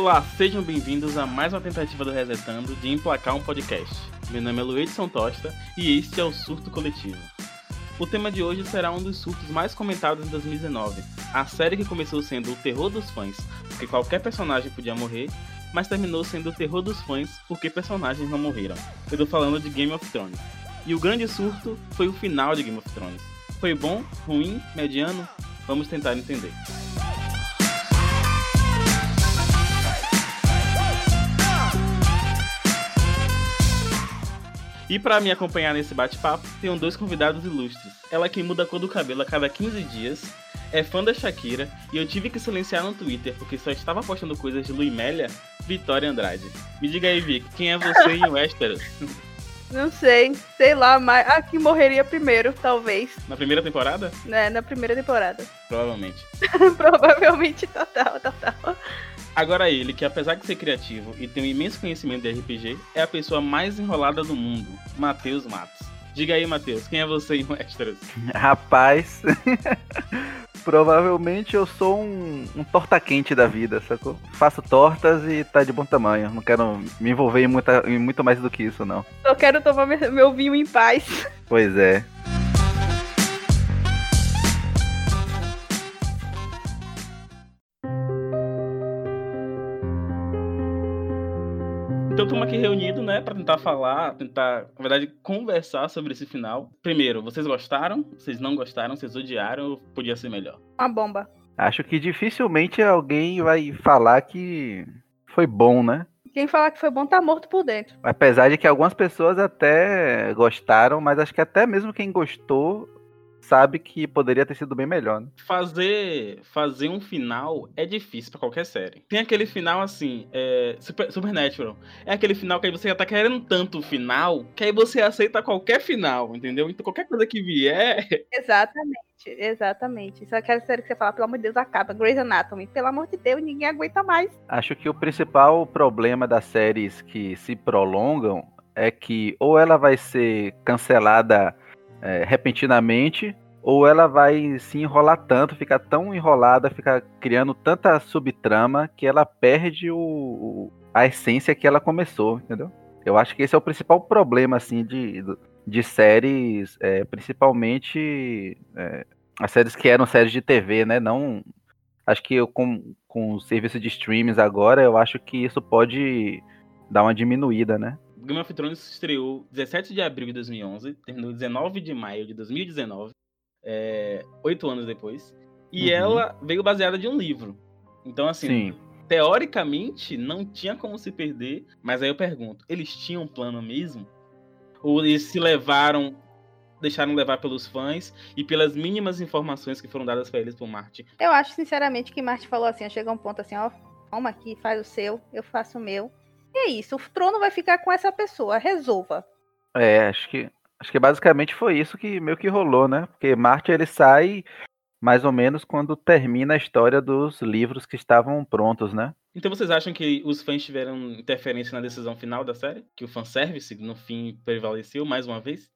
Olá, sejam bem-vindos a mais uma tentativa do Resetando de emplacar um podcast. Meu nome é Luedson Tosta e este é o Surto Coletivo. O tema de hoje será um dos surtos mais comentados em 2019, a série que começou sendo o terror dos fãs, porque qualquer personagem podia morrer, mas terminou sendo o terror dos fãs porque personagens não morreram. Eu tô falando de Game of Thrones. E o grande surto foi o final de Game of Thrones. Foi bom, ruim, mediano? Vamos tentar entender. E para me acompanhar nesse bate-papo, tenho dois convidados ilustres. Ela que muda a cor do cabelo a cada 15 dias, é fã da Shakira e eu tive que silenciar no Twitter porque só estava postando coisas de Luiz Mélia, Vitória Andrade. Me diga aí, Vic, quem é você em Westeros? Não sei, sei lá, mas a que morreria primeiro, talvez. Na primeira temporada? É, na primeira temporada. Provavelmente. Provavelmente, total, total. Agora ele, que apesar de ser criativo e ter um imenso conhecimento de RPG, é a pessoa mais enrolada do mundo, Matheus Matos. Diga aí, Matheus, quem é você em Westeros? Rapaz, provavelmente eu sou um, um torta-quente da vida, sacou? Faço tortas e tá de bom tamanho. Não quero me envolver em, muita, em muito mais do que isso, não. Eu quero tomar meu vinho em paz. Pois é. Então estamos aqui reunidos, né, para tentar falar, tentar, na verdade, conversar sobre esse final. Primeiro, vocês gostaram? Vocês não gostaram? Vocês odiaram podia ser melhor? Uma bomba. Acho que dificilmente alguém vai falar que foi bom, né? Quem falar que foi bom tá morto por dentro. Apesar de que algumas pessoas até gostaram, mas acho que até mesmo quem gostou sabe que poderia ter sido bem melhor, né? Fazer, fazer um final é difícil para qualquer série. Tem aquele final assim, é, Super, Supernatural. É aquele final que aí você já tá querendo tanto o final, que aí você aceita qualquer final, entendeu? Então qualquer coisa que vier. Exatamente. Exatamente. Isso é aquela série que você fala, pelo amor de Deus, acaba. Grey's Anatomy. Pelo amor de Deus, ninguém aguenta mais. Acho que o principal problema das séries que se prolongam é que ou ela vai ser cancelada é, repentinamente, ou ela vai se enrolar tanto, ficar tão enrolada, ficar criando tanta subtrama que ela perde o, a essência que ela começou, entendeu? Eu acho que esse é o principal problema, assim, de, de séries, é, principalmente é, as séries que eram séries de TV, né? Não. Acho que eu, com, com o serviço de streams agora, eu acho que isso pode dar uma diminuída, né? Game of Thrones estreou 17 de abril de 2011, terminou 19 de maio de 2019, é, oito anos depois. E uhum. ela veio baseada de um livro. Então, assim, Sim. teoricamente, não tinha como se perder. Mas aí eu pergunto, eles tinham um plano mesmo? Ou eles se levaram, deixaram levar pelos fãs e pelas mínimas informações que foram dadas para eles por Martin? Eu acho, sinceramente, que Martin falou assim, chega um ponto assim, ó, toma aqui, faz o seu, eu faço o meu. E é isso, o trono vai ficar com essa pessoa, resolva. É, acho que acho que basicamente foi isso que meio que rolou, né? Porque Marte ele sai mais ou menos quando termina a história dos livros que estavam prontos, né? Então vocês acham que os fãs tiveram interferência na decisão final da série? Que o fanservice, no fim, prevaleceu mais uma vez?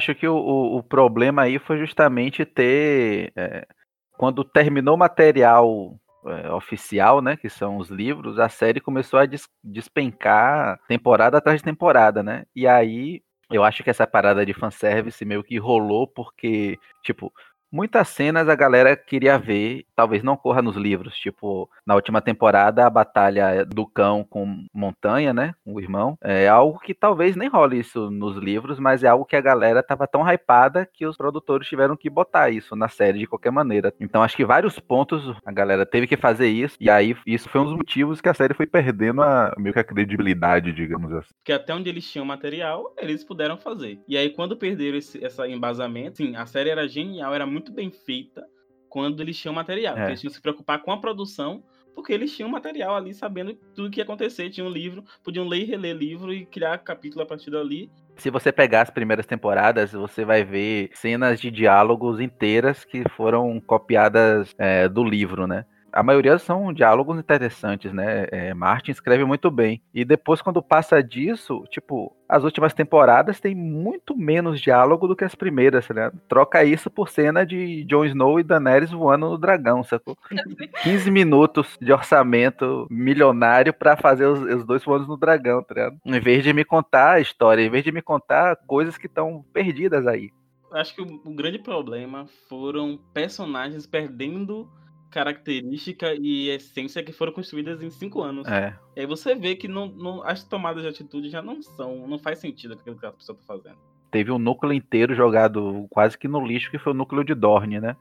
Acho que o, o, o problema aí foi justamente ter. É, quando terminou o material é, oficial, né, que são os livros, a série começou a des despencar temporada atrás de temporada, né? E aí eu acho que essa parada de fanservice meio que rolou porque, tipo, Muitas cenas a galera queria ver, talvez não corra nos livros, tipo, na última temporada, a batalha do cão com Montanha, né, com o irmão, é algo que talvez nem role isso nos livros, mas é algo que a galera tava tão hypada que os produtores tiveram que botar isso na série de qualquer maneira. Então acho que vários pontos a galera teve que fazer isso, e aí isso foi um dos motivos que a série foi perdendo a, meio que a credibilidade, digamos assim. Que até onde eles tinham material, eles puderam fazer. E aí quando perderam esse essa embasamento, sim, a série era genial, era muito muito bem feita quando eles tinham material. É. Eles tinham que se preocupar com a produção, porque eles tinham material ali, sabendo tudo que ia acontecer. Tinham um livro, podiam ler e reler livro e criar capítulo a partir dali. Se você pegar as primeiras temporadas, você vai ver cenas de diálogos inteiras que foram copiadas é, do livro, né? A maioria são diálogos interessantes, né? É, Martin escreve muito bem. E depois, quando passa disso, tipo, as últimas temporadas tem muito menos diálogo do que as primeiras, né? Troca isso por cena de Jon Snow e Daenerys voando no dragão, sacou? 15 minutos de orçamento milionário para fazer os, os, dois voando no dragão, tá ligado? Em vez de me contar a história, em vez de me contar coisas que estão perdidas aí. Acho que o, o grande problema foram personagens perdendo característica e essência que foram construídas em cinco anos. É. E aí você vê que não, não, as tomadas de atitude já não são, não faz sentido aquilo que a pessoa tá fazendo. Teve um núcleo inteiro jogado quase que no lixo, que foi o núcleo de Dorne, né?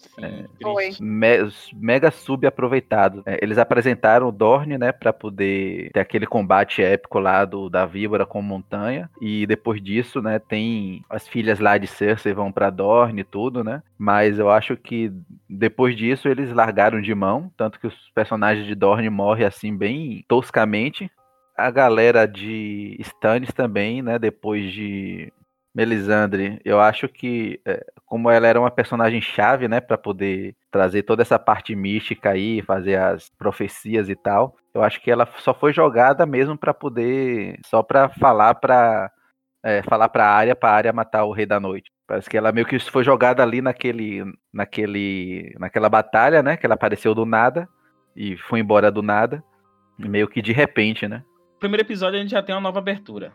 Sim, Foi. me, mega subaproveitado. É, eles apresentaram o Dorne, né, para poder ter aquele combate épico lá do, da víbora com montanha. E depois disso, né, tem as filhas lá de Cersei vão para Dorne e tudo, né? Mas eu acho que depois disso eles largaram de mão, tanto que os personagens de Dorne morrem assim bem toscamente. A galera de Stannis também, né, depois de Melisandre, eu acho que é, como ela era uma personagem chave, né, para poder trazer toda essa parte mística aí, fazer as profecias e tal, eu acho que ela só foi jogada mesmo para poder, só para falar para é, falar para a área, para a área matar o Rei da Noite. Parece que ela meio que foi jogada ali naquele, naquele, naquela batalha, né, que ela apareceu do nada e foi embora do nada, meio que de repente, né? primeiro episódio a gente já tem uma nova abertura.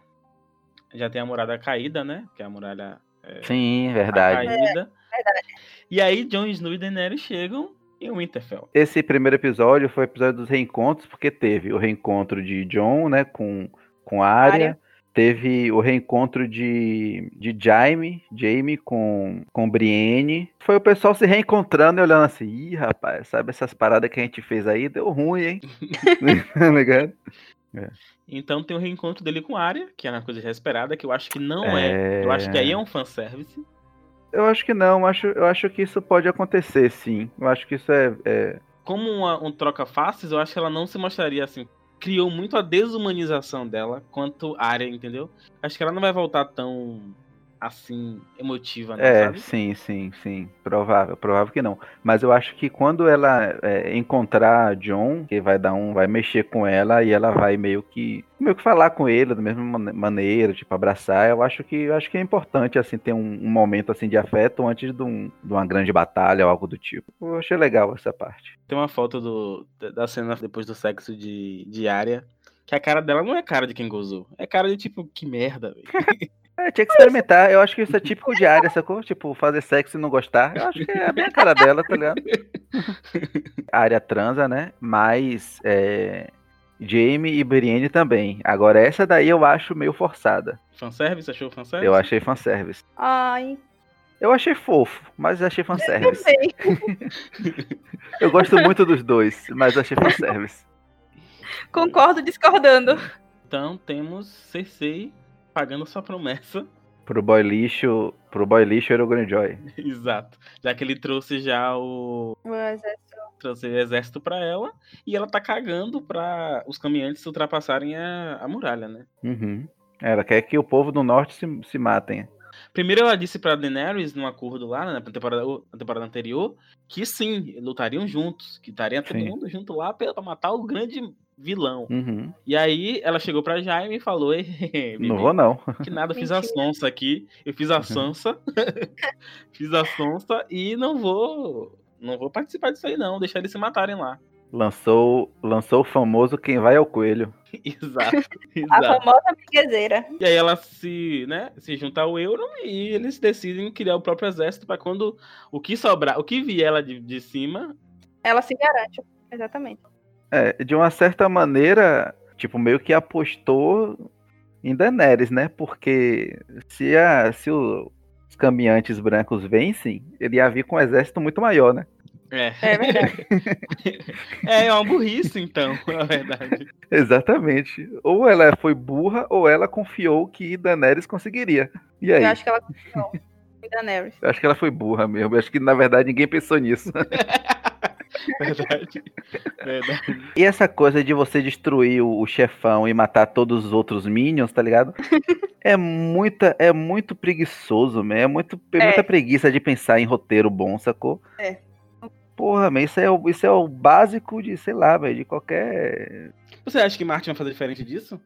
Já tem a muralha caída, né? Que é a muralha é, Sim, verdade. caída. É verdade. E aí Jon Snow e Daenerys chegam em Winterfell. Esse primeiro episódio foi o episódio dos reencontros, porque teve o reencontro de John, né, com, com a Arya. Arya. Teve o reencontro de, de Jaime, Jaime com, com Brienne. Foi o pessoal se reencontrando e olhando assim, ih, rapaz, sabe essas paradas que a gente fez aí? Deu ruim, hein? Tá ligado? Então tem o reencontro dele com a Arya, que é uma coisa já esperada, que eu acho que não é. Eu acho que aí é um fanservice. Eu acho que não, eu acho, eu acho que isso pode acontecer, sim. Eu acho que isso é. é- Como uma- um troca faces, eu acho que ela não se mostraria assim. Criou muito a desumanização dela quanto a Arya, entendeu? Acho que ela não vai voltar tão assim, emotiva, não, É, sabe? sim, sim, sim. Provável, provável que não. Mas eu acho que quando ela é, encontrar John, que vai dar um, vai mexer com ela e ela vai meio que meio que falar com ele da mesma mane- maneira, tipo abraçar. Eu acho que eu acho que é importante assim ter um, um momento assim de afeto antes de, um- de uma grande batalha ou algo do tipo. Eu achei legal essa parte. Tem uma foto do, da cena depois do sexo de, de Arya, que a cara dela não é cara de quem gozou. É cara de tipo, que merda, velho. É, tinha que experimentar. Eu acho que isso é típico de área, sacou? Tipo, fazer sexo e não gostar. Eu acho que é a minha cara dela, tá ligado? A área transa, né? Mas é, Jamie e Brienne também. Agora, essa daí eu acho meio forçada. Fanservice? Achou fanservice? Eu achei fanservice. Ai, Eu achei fofo, mas achei fanservice. também. Eu gosto muito dos dois, mas achei fanservice. Concordo discordando. Então temos Cersei pagando sua promessa. Pro boy lixo, pro boy lixo era o Greyjoy. Exato. Já que ele trouxe já o. Mas é- trouxe o exército pra ela. E ela tá cagando pra os caminhantes ultrapassarem a, a muralha, né? Uhum. Ela quer que o povo do norte se, se matem. Primeiro ela disse pra Daenerys num acordo lá, né, na temporada, na temporada anterior, que sim, lutariam juntos, que estaria todo Sim. mundo junto lá pra, pra matar o grande vilão. Uhum. E aí ela chegou pra Jaime e falou: "Ei, bebê, Não vou, não. que nada, fiz a sonsa aqui. Eu fiz a sonsa. fiz a sonsa e não vou. Não vou participar disso aí, não. Deixar eles se matarem lá. Lançou, lançou o famoso Quem Vai ao Coelho. Exato. A exato. famosa miguezeira. E aí ela se, né, se junta ao Euron e eles decidem criar o próprio exército para quando o que sobrar, o que vier lá de, de cima, Ela se garante. Exatamente. É, de uma certa maneira, tipo, meio que apostou em Daenerys, né? Porque se, a, se o- os caminhantes brancos vencem, ele ia vir com um exército muito maior, né? é. É verdade. É uma burrice, então, na verdade. Exatamente. Ou ela foi burra, ou ela confiou que Daenerys conseguiria. E aí? Eu acho que ela confiou em Daenerys. Eu acho que ela foi burra mesmo. Eu acho que, na verdade, ninguém pensou nisso. Verdade. Verdade. E essa coisa de você destruir o, chefão e matar todos os outros minions, tá ligado? é muita, é muito preguiçoso. É muito, é É. muita preguiça de pensar em roteiro bom, sacou? Porra, mas isso é, o, isso é o básico de, sei lá, velho, de qualquer. Você acha que Martin vai fazer diferente disso?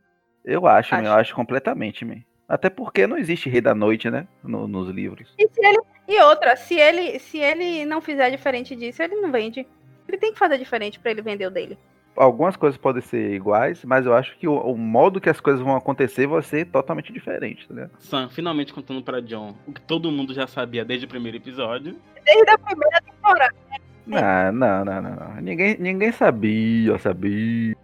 Eu acho, Acho. eu acho completamente, man. Até porque não existe Rei da Noite, né? no- nos livros. E, se ele- e outra, se ele, se ele não fizer diferente disso, ele não vende. Ele tem que fazer diferente pra ele vender o dele. Algumas coisas podem ser iguais, mas eu acho que o, o modo que as coisas vão acontecer vai ser totalmente diferente, tá ligado? Sam finalmente contando pra John o que todo mundo já sabia desde o primeiro episódio. Desde a primeira temporada. Não, não, não, não, não. Ninguém, ninguém sabia, sabia.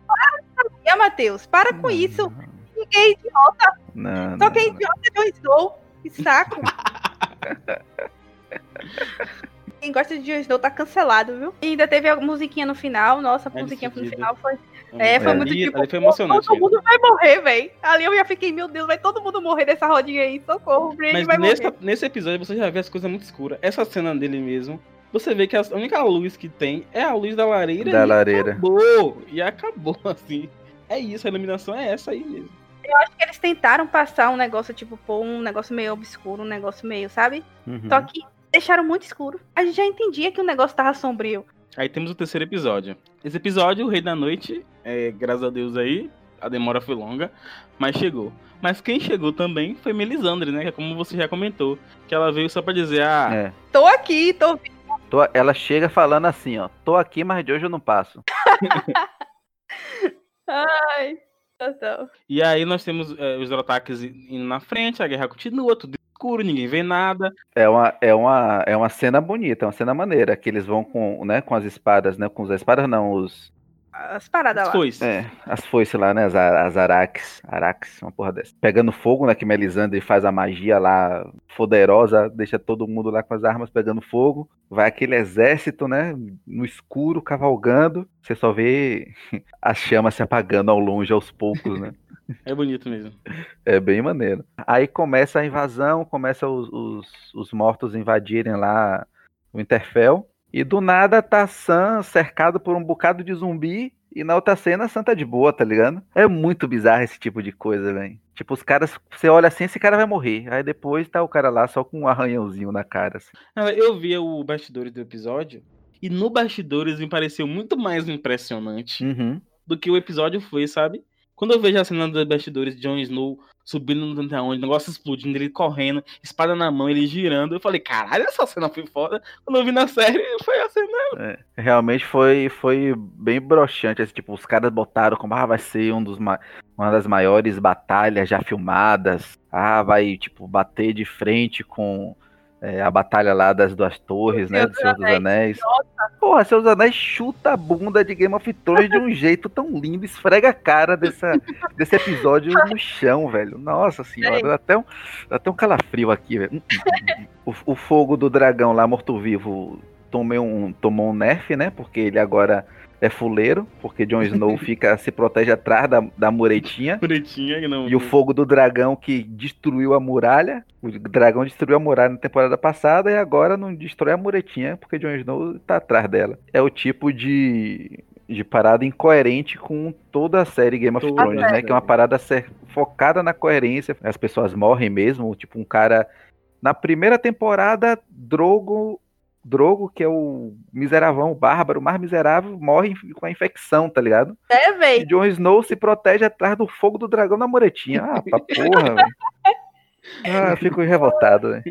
E, Matheus, para com isso. Ninguém é idiota. Não, Só não, quem é não. idiota é Jon Snow. Que saco. Quem gosta de Jon Snow tá cancelado, viu? E ainda teve a musiquinha no final. Nossa, a É musiquinha no decidida. final foi. É, foi É. muito Ali- tipo. ali foi pô, emocionante Todo mundo vai morrer, velho. Ali eu já fiquei, meu Deus, vai todo mundo morrer dessa rodinha aí. Socorro, o Mas vai nesse, morrer. nesse episódio você já vê as coisas muito escuras. Essa cena dele mesmo, você vê que a única luz que tem é a luz da lareira. Da e lareira. Acabou! E acabou, assim. É isso, a iluminação é essa aí mesmo. Acho que eles tentaram passar um negócio, tipo, pôr um negócio meio obscuro, um negócio meio, sabe? Uhum. Só que deixaram muito escuro. A gente já entendia que o negócio tava sombrio. Aí temos o terceiro episódio. Esse episódio, o Rei da Noite, é, graças a Deus aí, a demora foi longa, mas chegou. Mas quem chegou também foi Melisandre, né? Que é como você já comentou. Que ela veio só pra dizer, ah, É. Tô aqui, tô Tô- ela chega falando assim, ó. Tô aqui, mas de hoje eu não passo. Ai, tá, tá. E aí nós temos é, os ataques indo na frente, a guerra continua, tudo escuro, ninguém vê nada. É uma, é uma, é uma cena bonita, é uma cena maneira. Que eles vão com, né, com as espadas, né? Com as espadas não, os. As paradas lá. Foi. É, as foices lá, né? As, as araques. Araques, uma porra dessa. Pegando fogo, né? Que Melisandre faz a magia lá poderosa, deixa todo mundo lá com as armas pegando fogo. Vai aquele exército, né? No escuro, cavalgando. Você só vê as chamas se apagando ao longe aos poucos, né? É bonito mesmo. É bem maneiro. Aí começa a invasão, começa os, os, os mortos invadirem lá o Interfell. E do nada tá Sam cercado por um bocado de zumbi. E na outra cena, Sam tá de boa, tá ligado? É muito bizarro esse tipo de coisa, velho. Tipo, os caras, você olha assim, esse cara vai morrer. Aí depois tá o cara lá só com um arranhãozinho na cara. assim. Ela- Eu vi o bastidores do episódio, e no bastidores me pareceu muito mais impressionante Uhum. do que o episódio foi, sabe? Quando eu vejo a cena dos bastidores de Jon Snow subindo não sei aonde, negócio explodindo, ele correndo, espada na mão, ele girando, eu falei, caralho, essa cena foi foda. Quando eu vi na série, foi a cena. É, realmente foi, foi bem broxante. Assim, tipo, os caras botaram como, ah, vai ser um dos ma- uma das maiores batalhas já filmadas. Ah, vai, tipo, bater de frente com é, a batalha lá das duas torres, né? Do Senhor dos Anéis. Anéis. Porra, Senhor dos Anéis chuta a bunda de Game of Thrones de um jeito tão lindo, esfrega a cara dessa, desse episódio no chão, velho. Nossa senhora, dá até um, dá até um calafrio aqui, velho. Hum, hum, hum. O, o fogo do dragão lá, morto-vivo, tomou um, tomou um nerf, né? Porque ele agora é fuleiro, porque Jon Snow fica, se protege atrás da, da muretinha. Que não. E o fogo do dragão que destruiu a muralha. O dragão destruiu a muralha na temporada passada e agora não destrói a muretinha porque Jon Snow tá atrás dela. É o tipo de, de parada incoerente com toda a série Game of Toda Thrones, né? Que é uma parada ser- focada na coerência. As pessoas morrem mesmo. Tipo, um cara. Na primeira temporada, Drogo. Drogo, que é o miseravão, o bárbaro, o mais miserável, morre com a infecção, tá ligado? É, E véi. Jon Snow se protege atrás do fogo do dragão na muretinha. Ah, pra porra, velho. Ah, eu fico revoltado, velho.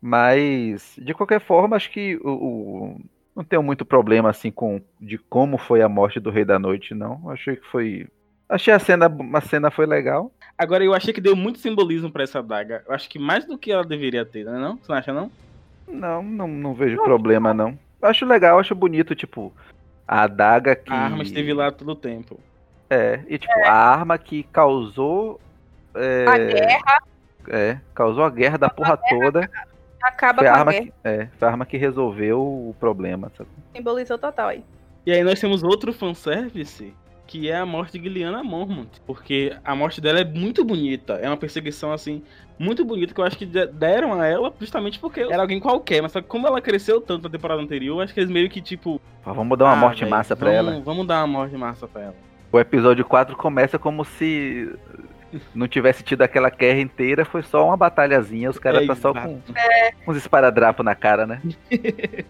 Mas, de qualquer forma, acho que o, o- não tenho muito problema, assim, com de como foi a morte do Rei da Noite, não. Achei que foi... Achei a cena, a cena foi legal. Agora, eu achei que deu muito simbolismo pra essa daga. Eu acho que mais do que ela deveria ter, né? Não? Você não acha, não? Não, não, não vejo problema, não. Acho legal, acho bonito, tipo, a adaga que... A arma esteve lá todo o tempo. É, e tipo, a arma que causou... é, A guerra É, causou a guerra da porra toda. acaba Foi com a a arma guerra. que, é, foi a arma que resolveu o problema. sabe? Simbolizou total aí. E aí nós temos outro fanservice, que é a morte de Gilliana Mormont. Porque a morte dela é muito bonita. É uma perseguição, assim, muito bonita, que eu acho que de- deram a ela justamente porque era alguém qualquer. Mas só que como ela cresceu tanto na temporada anterior, acho que eles meio que, tipo... Ó, Vamos dar uma ah, morte véi, massa pra vamos- ela. Vamos dar uma morte massa pra ela. O episódio 4 começa como se não tivesse tido aquela guerra inteira, foi só uma batalhazinha, os caras É, tá só com uns esparadrapos na cara, né?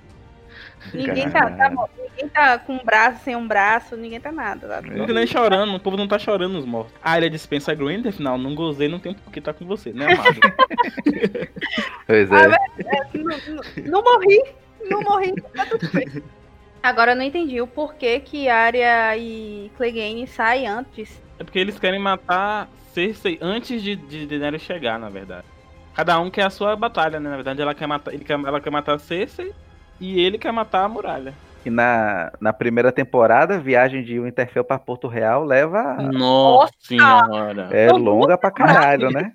Ninguém tá, tá, ninguém tá com um braço sem um braço, ninguém tá nada. Tá? Não nem chorando, o povo não tá chorando os mortos. A área dispensa Grinder, afinal, não gozei, não tem por que tá com você, né, amado? Pois Ah, é. mas, é, não, não- não morri, não morri, tá tudo bem. Agora eu não entendi o porquê que Arya e Clegane saem antes. É porque eles querem matar Cersei antes de, de Daenerys chegar, na verdade. Cada um quer a sua batalha, né? Na verdade, ela quer matar, ele quer, ela quer matar Cersei e ele quer matar a muralha. E na, na primeira temporada, a viagem de Winterfell pra Porto Real leva. Nossa senhora. É longa pra caralho, né?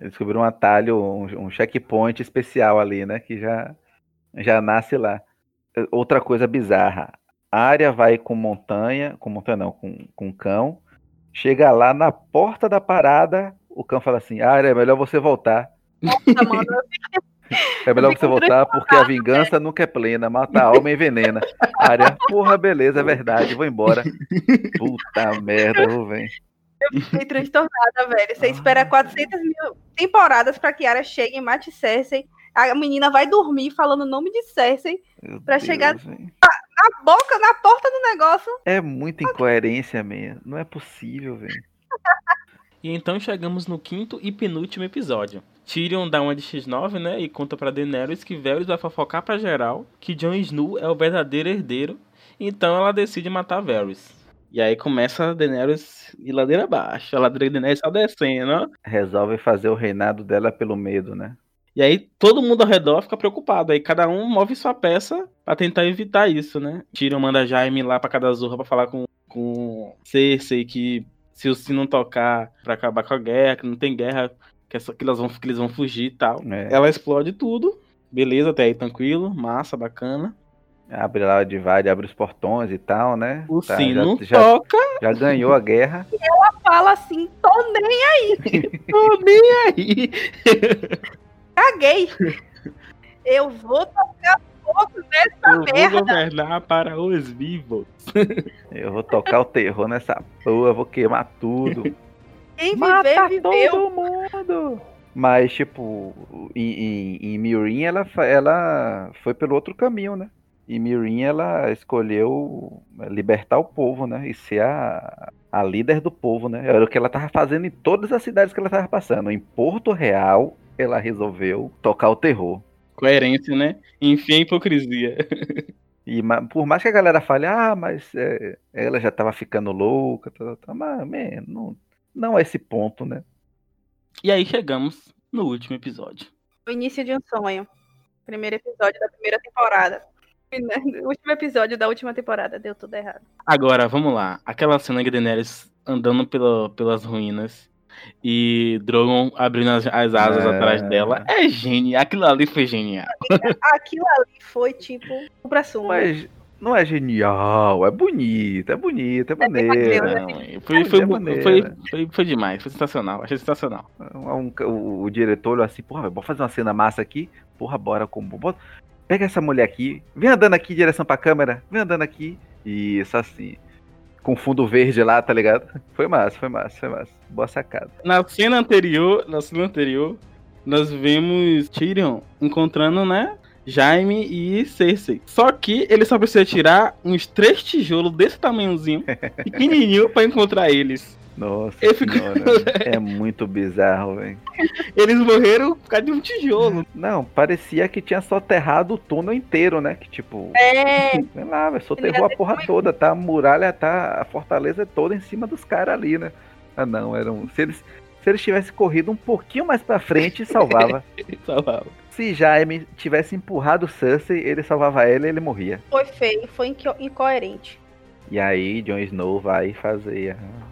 Eles descobriram um atalho, um, um checkpoint especial ali, né? Que já, já nasce lá. Eh, Outra coisa bizarra. A área vai com montanha, com montanha não, com, com cão. Chega lá na porta da parada, o cão fala assim: Área, é melhor você voltar. Nossa, mano, É melhor você voltar porque a vingança nunca é plena, mata a alma e envenena. Área, porra, beleza, é verdade, vou embora. Puta merda, vou ver. eu fiquei transtornada, velho. Você espera 400 mil temporadas pra que Arya chegue e mate Cersei. A menina vai dormir falando o nome de Cersei Meu Pra chegar- na boca, na porta do negócio. É muita incoerência, mesmo. Não é possível, velho. E então chegamos no quinto e penúltimo episódio. Tyrion dá uma de X9, né? E conta pra Daenerys que Varys vai fofocar pra geral que Jon Snow é o verdadeiro herdeiro. Então ela decide matar Varys. E aí começa a Daenerys ir ladeira abaixo. A ladeira de Daenerys só descendo, ó. Resolve fazer o reinado dela pelo medo, né? E aí todo mundo ao redor fica preocupado. Aí cada um move sua peça pra tentar evitar isso, né? Tyrion manda Jaime lá pra cada zorra pra falar com, com Cersei que se o sino tocar pra acabar com a guerra, que não tem guerra, que, é só, que, elas vão, que eles vão fugir e tal. É. Ela explode tudo. Beleza, até aí tranquilo, massa, bacana. Abre lá o divide, abre os portões e tal, né? O Tá, sino já, já, toca, já ganhou a guerra. Fala assim, tô nem tô nem aí. caguei. Eu vou tocar fogo nessa Eu vou merda. governar para os vivos. Eu vou tocar o terror nessa porra, vou queimar tudo. Quem Mata viver, viveu. todo mundo! Mas, tipo, em, em, em Mirin, ela, ela foi pelo outro caminho, né? Em Mirin, ela escolheu libertar o povo, né? E ser a, a líder do povo, né? Era o que ela tava fazendo em todas as cidades que ela tava passando. Em Porto Real, ela resolveu tocar o terror. Coerência, né? Enfim, a hipocrisia. E por mais que a galera fale, ah, mas é, ela já tava ficando louca, tá, tá, tá", mas man, não, não é esse ponto, né? E aí chegamos no último episódio. O início de um sonho. Primeiro episódio da primeira temporada. O último episódio da última temporada. Deu tudo errado. Agora, vamos lá. Aquela cena de Daenerys andando pela, pelas ruínas e Drogon abrindo as, as asas É. atrás dela. É genial. Aquilo ali foi genial. Aquilo ali foi tipo o pra suma. Mas não é genial, é bonito, é bonito, é maneiro. Foi, foi, É foi, foi, foi demais. Foi sensacional. Achei sensacional. Um- um- o, o diretor olhou assim, porra, bora fazer uma cena massa aqui. Porra, bora com. bota- Pega essa mulher aqui, vem andando aqui em direção pra câmera, vem andando aqui. Isso assim. Com fundo verde lá, tá ligado? Foi massa, foi massa, foi massa. Boa sacada. Na cena anterior, na cena anterior, nós vemos Tyrion encontrando, né? Jaime e Cersei. Só que ele só precisa tirar uns três tijolos desse tamanhozinho, pequenininho, pra encontrar eles. Nossa fico- é muito bizarro, velho. Eles morreram por causa de um tijolo. Não, parecia que tinha soterrado o túnel inteiro, né? Que tipo, É, sei lá, velho, soterrou a porra toda, tá? A muralha tá, a fortaleza é toda em cima dos caras ali, né? Ah não, eram. Se eles, se eles tivessem corrido um pouquinho mais pra frente, salvava. Salvava. Se Jaime tivesse empurrado Cersei, ele salvava ela e ele morria. foi feio, foi inco- incoerente. E aí Jon Snow vai fazer ah,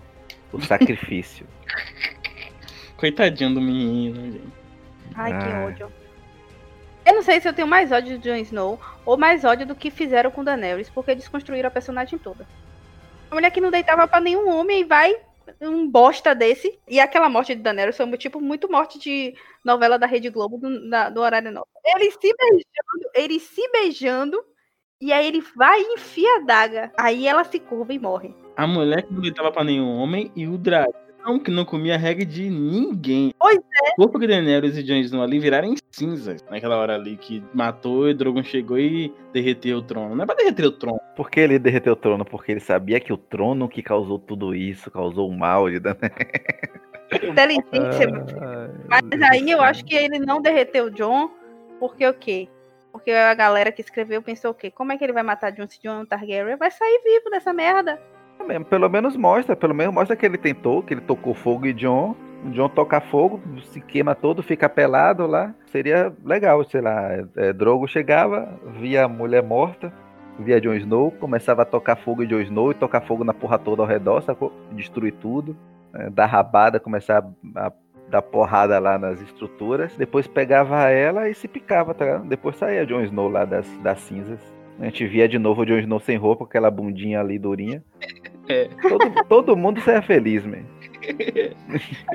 o sacrifício. Coitadinho do menino, gente. Ai, que Ah. ódio. Eu não sei se eu tenho mais ódio de Jon Snow ou mais ódio do que fizeram com Daenerys, porque desconstruíram a personagem toda. A mulher que não deitava pra nenhum homem e vai um bosta desse. E aquela morte de Daenerys foi um tipo muito morte de novela da Rede Globo do, da- do horário novo. Ele se beijando, ele se beijando, e aí ele vai e enfia a daga. Aí ela se curva e morre. A mulher que não deitava pra nenhum homem e o dragão não, que não comia a regra de ninguém. Pois é. O corpo que Daenerys e Jon Snow ali viraram em cinzas naquela hora ali que matou e Drogon chegou e derreteu o trono. Não é pra derreter o trono. Por que ele derreteu o trono? Porque ele sabia que o trono que causou tudo isso, causou o mal de Daenerys. Inteligência, Mas aí eu acho que ele não derreteu o John, porque o quê? Porque a galera que escreveu pensou o quê? Como é que ele vai matar John se John Targaryen vai sair vivo dessa merda? Pelo menos mostra, pelo menos mostra que ele tentou, que ele tocou fogo em John. O John toca fogo, se queima todo, fica pelado lá. Seria legal, sei lá. É, Drogo chegava, via a mulher morta, via Jon Snow, começava a tocar fogo em Jon Snow e tocar fogo na porra toda ao redor, sacou? Destruir tudo é, dar rabada, começar a, a dar porrada lá nas estruturas. Depois pegava ela e se picava, tá ligado? Depois saía Jon Snow lá das, das cinzas. A gente via de novo o Jon Snow sem roupa, aquela bundinha ali durinha. É. Todo, todo mundo saia feliz, man. Ia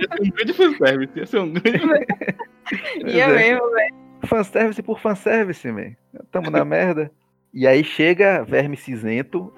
ser um grande fanservice. Ia ser um grande. Ia é. mesmo, velho. Fanservice por fanservice, man. Tamo na merda. E aí chega Verme Cinzento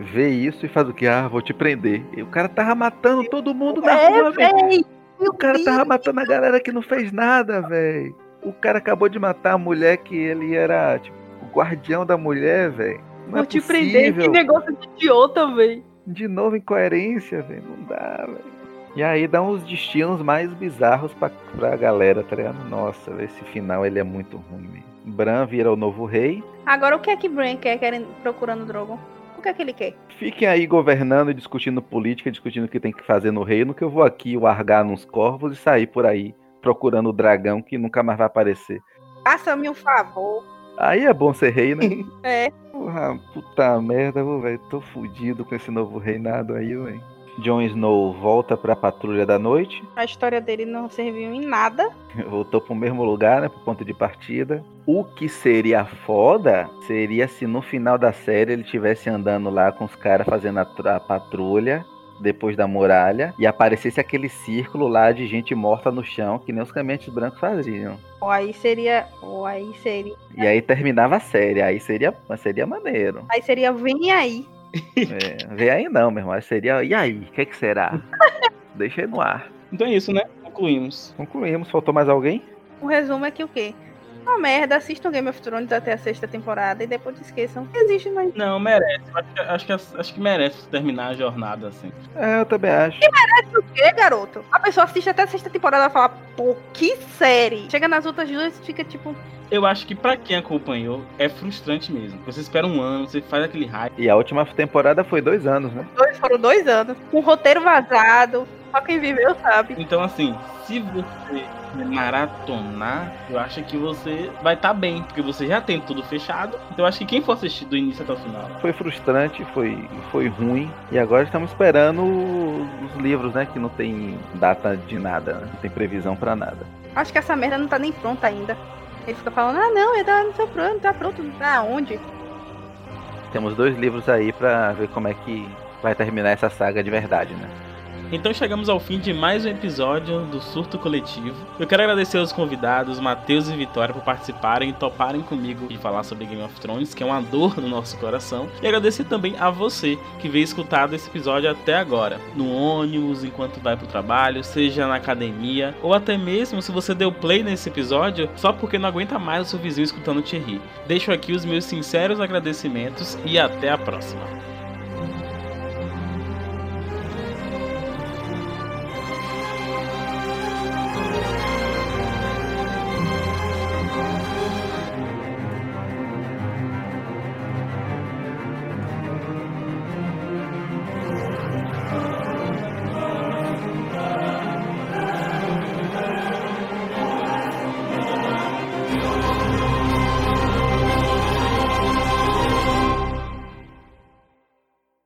vê isso e faz o que? Ah, vou te prender. E o cara tava matando todo mundo na é, rua, velho. O cara tava matando a galera que não fez nada, velho. O cara acabou de matar a mulher que ele era, tipo, guardião da mulher, velho. Vou é te prender, que negócio de idiota, velho. De novo, incoerência, velho. Não dá, velho. E aí dá uns destinos mais bizarros pra, pra galera, tá ligado? Nossa, esse final ele é muito ruim. Bran vira o novo rei. Agora o que é que Bran quer, querendo, procurando Drogon? O que é que ele quer? Fiquem aí governando, discutindo política, discutindo o que tem que fazer no reino, que eu vou aqui largar nos corvos e sair por aí procurando o dragão que nunca mais vai aparecer. Faça-me um favor. Aí é bom ser rei, né? é. Porra, puta merda, velho. Tô fudido com esse novo reinado aí, velho. Jon Snow volta para a patrulha da noite. A história dele não serviu em nada. Voltou para o mesmo lugar, né, pro ponto de partida. O que seria foda seria se no final da série ele estivesse andando lá com os caras fazendo a, a patrulha depois da muralha e aparecesse aquele círculo lá de gente morta no chão, que nem os caminhantes brancos faziam. Ou aí seria. Ou aí seria. E aí terminava a série, aí seria, seria maneiro. Aí seria Vem aí. É, vem aí não, meu irmão. Seria. E aí? O que, que será? Deixa aí no ar. Então é isso, né? Concluímos. Concluímos. Faltou mais alguém? O resumo é que o quê? Uma merda, assistam Game of Thrones até a sexta temporada e depois esqueçam que existe mais. Não, merece. Acho que, acho, acho que merece terminar a jornada assim. É, eu também acho. E merece o quê, garoto? A pessoa assiste até a sexta temporada e fala, pô, que série. Chega nas outras duas e fica tipo. Eu acho que para quem acompanhou é frustrante mesmo. Você espera um ano, você faz aquele hype. E a última temporada foi dois anos, né? Dois, foram dois anos. Com roteiro vazado. Só quem viveu sabe. Então, assim, se você maratonar, eu acho que você vai estar tá bem, porque você já tem tudo fechado. Então, eu acho que quem for assistir do início até o final. Foi frustrante, foi, foi ruim. E agora estamos esperando os livros, né? Que não tem data de nada, não tem previsão para nada. Acho que essa merda não tá nem pronta ainda. Ele fica falando, ah não, ele tá, não tá pronto, não tá pronto, tá onde? Temos dois livros aí pra ver como é que vai terminar essa saga de verdade, né? Então chegamos ao fim de mais um episódio do Surto Coletivo. Eu quero agradecer aos convidados, Matheus e Vitória, por participarem e toparem comigo de falar sobre Game of Thrones, que é uma dor no nosso coração. E agradecer também a você que veio escutado esse episódio até agora, no ônibus, enquanto vai pro trabalho, seja na academia, ou até mesmo se você deu play nesse episódio só porque não aguenta mais o seu vizinho escutando Thierry. Deixo aqui os meus sinceros agradecimentos e até a próxima.